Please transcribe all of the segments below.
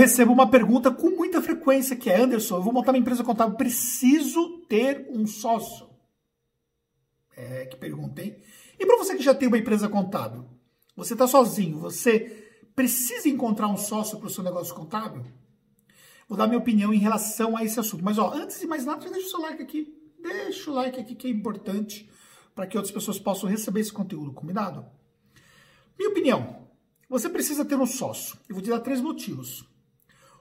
recebo uma pergunta com muita frequência que é: Anderson, eu vou montar uma empresa contábil, preciso ter um sócio? É, que pergunta, hein? E para você que já tem uma empresa contábil, você está sozinho, você precisa encontrar um sócio para o seu negócio contábil? Vou dar minha opinião em relação a esse assunto. Mas, ó, antes de mais nada, deixa o seu like aqui. Deixa o like aqui que é importante para que outras pessoas possam receber esse conteúdo, combinado? Minha opinião, você precisa ter um sócio. Eu vou te dar três motivos.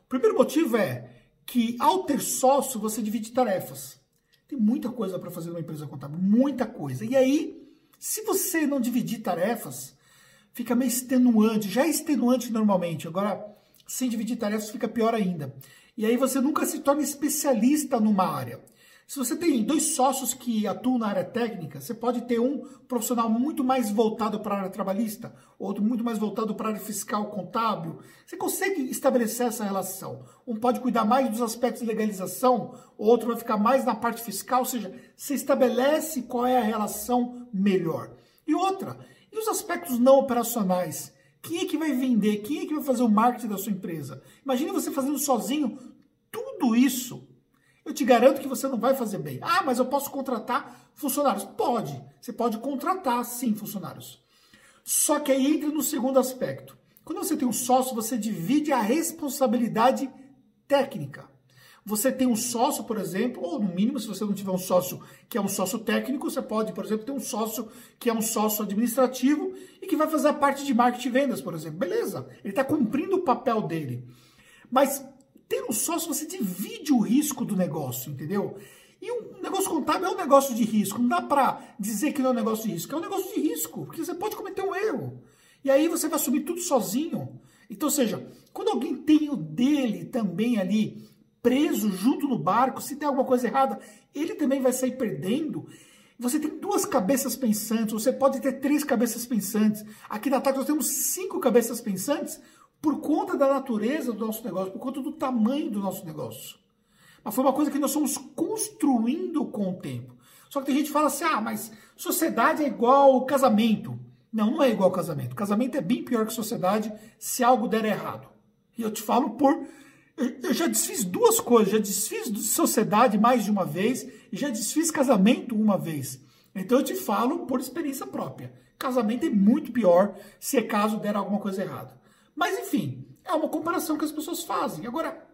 Primeiro motivo é que ao ter sócio, você divide tarefas. Tem muita coisa para fazer numa empresa contábil, muita coisa. E aí, se você não dividir tarefas, fica meio extenuante. Já é extenuante normalmente, agora sem dividir tarefas fica pior ainda. E aí você nunca se torna especialista numa área. Se você tem dois sócios que atuam na área técnica, você pode ter um profissional muito mais voltado para a área trabalhista, outro muito mais voltado para a área fiscal, contábil. Você consegue estabelecer essa relação. Um pode cuidar mais dos aspectos de legalização, outro vai ficar mais na parte fiscal, ou seja, você estabelece qual é a relação melhor. E outra, e os aspectos não operacionais? Quem é que vai vender? Quem é que vai fazer o marketing da sua empresa? Imagine você fazendo sozinho tudo isso eu te garanto que você não vai fazer bem. Ah, mas eu posso contratar funcionários. Pode. Você pode contratar, sim, funcionários. Só que aí entra no segundo aspecto. Quando você tem um sócio, você divide a responsabilidade técnica. Você tem um sócio, por exemplo, ou no mínimo, se você não tiver um sócio que é um sócio técnico, você pode, por exemplo, ter um sócio que é um sócio administrativo e que vai fazer a parte de marketing e vendas, por exemplo. Beleza, ele está cumprindo o papel dele. Mas ter um sócio, você divide o risco do negócio, entendeu? E um negócio contábil é um negócio de risco. Não dá para dizer que não é um negócio de risco. É um negócio de risco, porque você pode cometer um erro. E aí você vai assumir tudo sozinho. Então, ou seja, quando alguém tem o dele também ali preso junto no barco, se tem alguma coisa errada, ele também vai sair perdendo. Você tem duas cabeças pensantes, você pode ter três cabeças pensantes. Aqui na TAC nós temos cinco cabeças pensantes, por conta da natureza do nosso negócio, por conta do tamanho do nosso negócio. Mas foi uma coisa que nós fomos construindo com o tempo. Só que tem gente que fala assim: ah, mas sociedade é igual casamento. Não, não é igual casamento. Casamento é bem pior que sociedade se algo der errado. E eu te falo por. Eu já desfiz duas coisas. Já desfiz sociedade mais de uma vez e já desfiz casamento uma vez. Então eu te falo por experiência própria. Casamento é muito pior se é caso der alguma coisa errada. Mas enfim, é uma comparação que as pessoas fazem. Agora,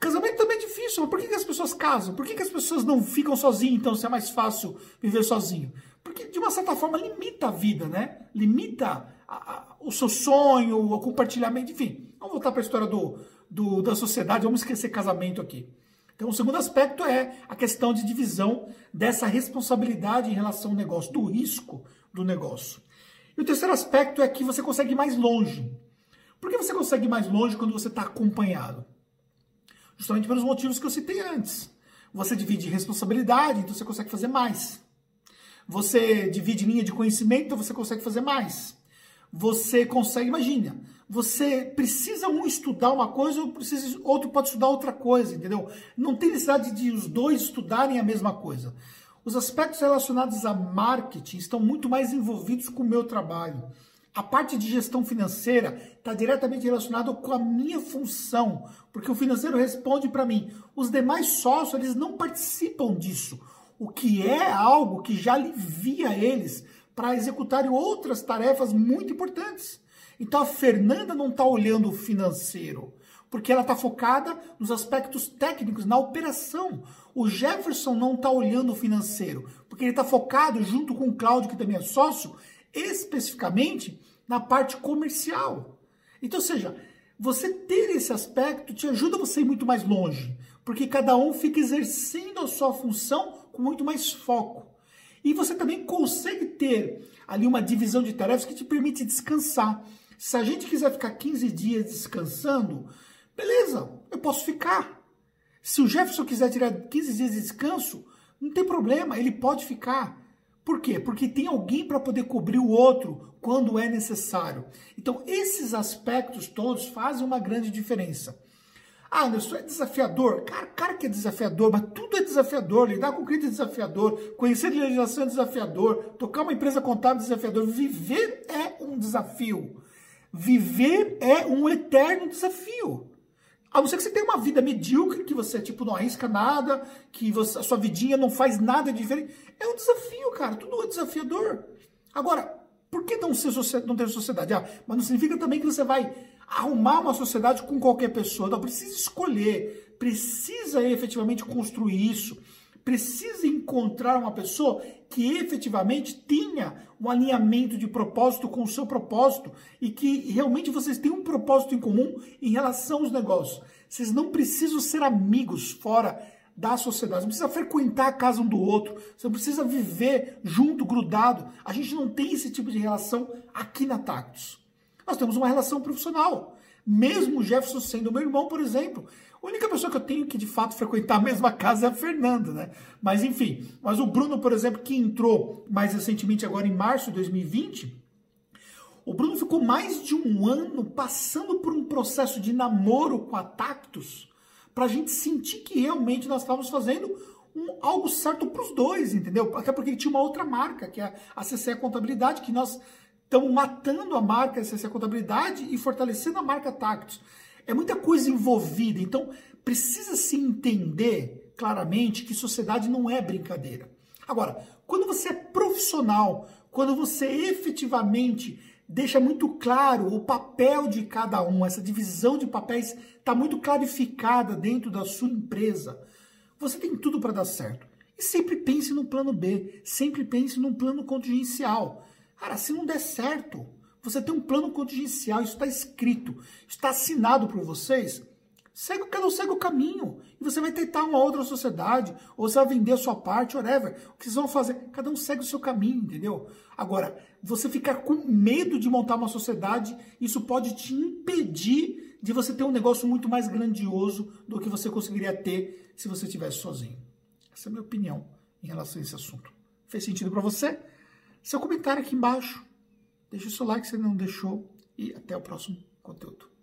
casamento também é difícil. Mas por que, que as pessoas casam? Por que, que as pessoas não ficam sozinhas, então, se é mais fácil viver sozinho? Porque, de uma certa forma, limita a vida, né? Limita a, a, o seu sonho, o compartilhamento, enfim. Vamos voltar para a história do, do, da sociedade, vamos esquecer casamento aqui. Então, o segundo aspecto é a questão de divisão dessa responsabilidade em relação ao negócio, do risco do negócio. E o terceiro aspecto é que você consegue ir mais longe. Por que você consegue ir mais longe quando você está acompanhado? Justamente pelos motivos que eu citei antes. Você divide responsabilidade, então você consegue fazer mais. Você divide linha de conhecimento, então você consegue fazer mais. Você consegue, imagina, você precisa um estudar uma coisa, outro pode estudar outra coisa, entendeu? Não tem necessidade de os dois estudarem a mesma coisa. Os aspectos relacionados a marketing estão muito mais envolvidos com o meu trabalho. A parte de gestão financeira está diretamente relacionada com a minha função, porque o financeiro responde para mim. Os demais sócios eles não participam disso, o que é algo que já alivia eles para executarem outras tarefas muito importantes. Então a Fernanda não está olhando o financeiro porque ela está focada nos aspectos técnicos, na operação. O Jefferson não está olhando o financeiro, porque ele está focado, junto com o Cláudio, que também é sócio, especificamente na parte comercial. Então, ou seja, você ter esse aspecto te ajuda você a ir muito mais longe, porque cada um fica exercendo a sua função com muito mais foco. E você também consegue ter ali uma divisão de tarefas que te permite descansar. Se a gente quiser ficar 15 dias descansando, Beleza, eu posso ficar. Se o Jefferson quiser tirar 15 dias de descanso, não tem problema, ele pode ficar. Por quê? Porque tem alguém para poder cobrir o outro quando é necessário. Então, esses aspectos todos fazem uma grande diferença. Ah, Anderson, é desafiador. Cara, cara que é desafiador, mas tudo é desafiador. Lidar com cliente é desafiador, conhecer legislação é desafiador, tocar uma empresa contábil é desafiador, viver é um desafio. Viver é um eterno desafio. A não ser que você tenha uma vida medíocre, que você tipo não arrisca nada, que você, a sua vidinha não faz nada diferente. É um desafio, cara. Tudo é desafiador. Agora, por que não, ser, não ter sociedade? Ah, mas não significa também que você vai arrumar uma sociedade com qualquer pessoa. Não, precisa escolher, precisa efetivamente construir isso, precisa encontrar uma pessoa que efetivamente tenha um alinhamento de propósito com o seu propósito e que realmente vocês tenham um propósito em comum em relação aos negócios. Vocês não precisam ser amigos fora da sociedade, não precisa frequentar a casa um do outro, você não precisa viver junto, grudado. A gente não tem esse tipo de relação aqui na Tactus. Nós temos uma relação profissional. Mesmo o Jefferson sendo meu irmão, por exemplo, a única pessoa que eu tenho que de fato frequentar a mesma casa é a Fernanda, né? Mas enfim, mas o Bruno, por exemplo, que entrou mais recentemente agora em março de 2020, o Bruno ficou mais de um ano passando por um processo de namoro com a Tactus para a gente sentir que realmente nós estávamos fazendo um, algo certo para os dois, entendeu? Até porque tinha uma outra marca, que é a CCE Contabilidade, que nós estamos matando a marca CCE Contabilidade e fortalecendo a marca Tactus. É muita coisa envolvida, então precisa se entender claramente que sociedade não é brincadeira. Agora, quando você é profissional, quando você efetivamente deixa muito claro o papel de cada um, essa divisão de papéis está muito clarificada dentro da sua empresa, você tem tudo para dar certo. E sempre pense no plano B, sempre pense num plano contingencial. Cara, se não der certo, você tem um plano contingencial, isso está escrito, está assinado por vocês. Segue, cada um segue o caminho. E você vai tentar uma outra sociedade, ou você vai vender a sua parte, whatever. O que vocês vão fazer? Cada um segue o seu caminho, entendeu? Agora, você ficar com medo de montar uma sociedade, isso pode te impedir de você ter um negócio muito mais grandioso do que você conseguiria ter se você estivesse sozinho. Essa é a minha opinião em relação a esse assunto. Fez sentido para você? Seu comentário aqui embaixo. Deixa o seu like se não deixou. E até o próximo conteúdo.